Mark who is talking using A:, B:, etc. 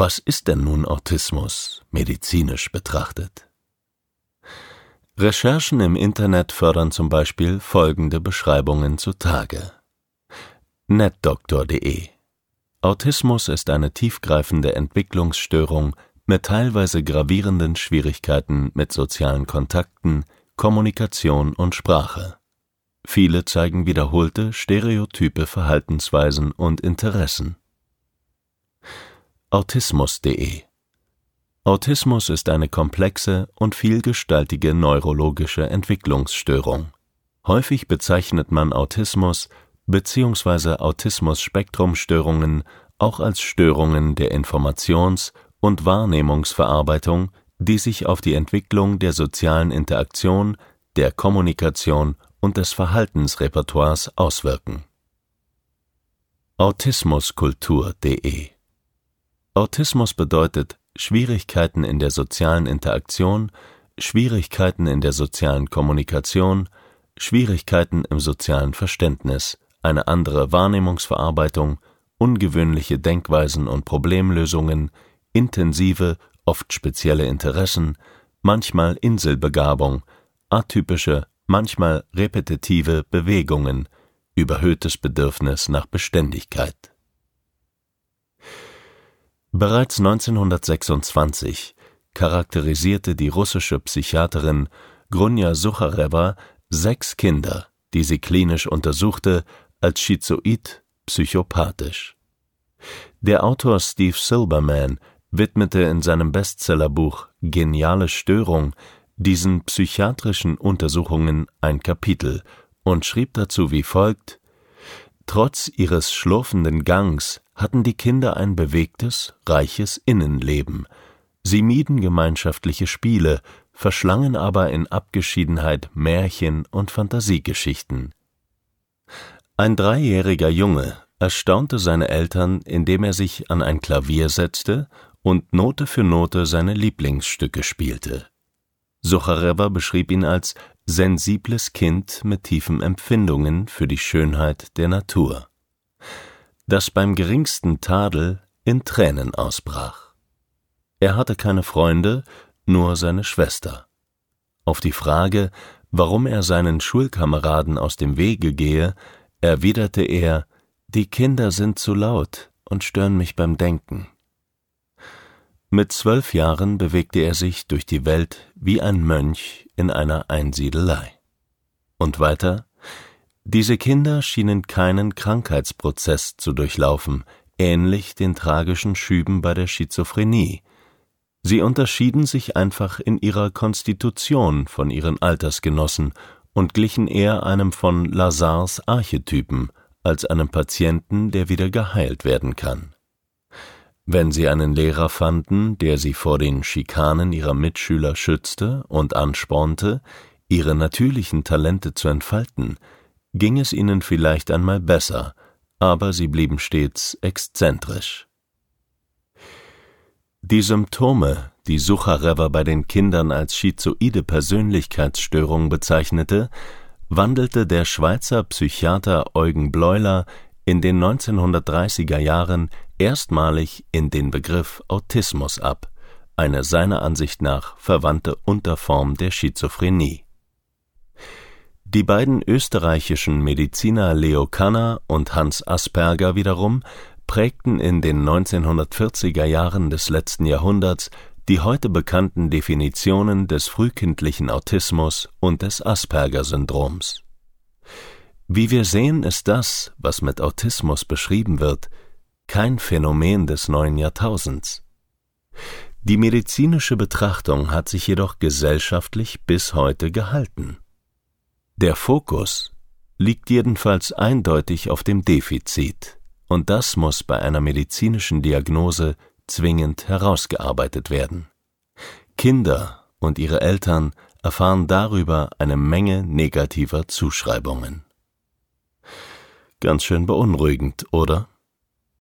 A: Was ist denn nun Autismus medizinisch betrachtet? Recherchen im Internet fördern zum Beispiel folgende Beschreibungen zutage. netdoktor.de Autismus ist eine tiefgreifende Entwicklungsstörung mit teilweise gravierenden Schwierigkeiten mit sozialen Kontakten, Kommunikation und Sprache. Viele zeigen wiederholte stereotype Verhaltensweisen und Interessen. Autismus.de Autismus ist eine komplexe und vielgestaltige neurologische Entwicklungsstörung. Häufig bezeichnet man Autismus bzw. Autismus-Spektrumstörungen auch als Störungen der Informations- und Wahrnehmungsverarbeitung, die sich auf die Entwicklung der sozialen Interaktion, der Kommunikation und des Verhaltensrepertoires auswirken. Autismuskultur.de Autismus bedeutet Schwierigkeiten in der sozialen Interaktion, Schwierigkeiten in der sozialen Kommunikation, Schwierigkeiten im sozialen Verständnis, eine andere Wahrnehmungsverarbeitung, ungewöhnliche Denkweisen und Problemlösungen, intensive, oft spezielle Interessen, manchmal Inselbegabung, atypische, manchmal repetitive Bewegungen, überhöhtes Bedürfnis nach Beständigkeit. Bereits 1926 charakterisierte die russische Psychiaterin Grunja Sucharewa sechs Kinder, die sie klinisch untersuchte, als schizoid psychopathisch. Der Autor Steve Silberman widmete in seinem Bestsellerbuch Geniale Störung diesen psychiatrischen Untersuchungen ein Kapitel und schrieb dazu wie folgt Trotz ihres schlurfenden Gangs hatten die Kinder ein bewegtes, reiches Innenleben. Sie mieden gemeinschaftliche Spiele, verschlangen aber in Abgeschiedenheit Märchen und Fantasiegeschichten. Ein dreijähriger Junge erstaunte seine Eltern, indem er sich an ein Klavier setzte und Note für Note seine Lieblingsstücke spielte. Sucharewa beschrieb ihn als sensibles Kind mit tiefen Empfindungen für die Schönheit der Natur, das beim geringsten Tadel in Tränen ausbrach. Er hatte keine Freunde, nur seine Schwester. Auf die Frage, warum er seinen Schulkameraden aus dem Wege gehe, erwiderte er Die Kinder sind zu laut und stören mich beim Denken. Mit zwölf Jahren bewegte er sich durch die Welt wie ein Mönch in einer Einsiedelei. Und weiter Diese Kinder schienen keinen Krankheitsprozess zu durchlaufen, ähnlich den tragischen Schüben bei der Schizophrenie. Sie unterschieden sich einfach in ihrer Konstitution von ihren Altersgenossen und glichen eher einem von Lazars Archetypen als einem Patienten, der wieder geheilt werden kann. Wenn sie einen Lehrer fanden, der sie vor den Schikanen ihrer Mitschüler schützte und anspornte, ihre natürlichen Talente zu entfalten, ging es ihnen vielleicht einmal besser, aber sie blieben stets exzentrisch. Die Symptome, die Sucharewa bei den Kindern als schizoide Persönlichkeitsstörung bezeichnete, wandelte der Schweizer Psychiater Eugen Bleuler in den 1930er Jahren erstmalig in den Begriff Autismus ab, eine seiner Ansicht nach verwandte Unterform der Schizophrenie. Die beiden österreichischen Mediziner Leo Kanner und Hans Asperger wiederum prägten in den 1940er Jahren des letzten Jahrhunderts die heute bekannten Definitionen des frühkindlichen Autismus und des Asperger-Syndroms. Wie wir sehen, ist das, was mit Autismus beschrieben wird, kein Phänomen des neuen Jahrtausends. Die medizinische Betrachtung hat sich jedoch gesellschaftlich bis heute gehalten. Der Fokus liegt jedenfalls eindeutig auf dem Defizit, und das muss bei einer medizinischen Diagnose zwingend herausgearbeitet werden. Kinder und ihre Eltern erfahren darüber eine Menge negativer Zuschreibungen. Ganz schön beunruhigend, oder?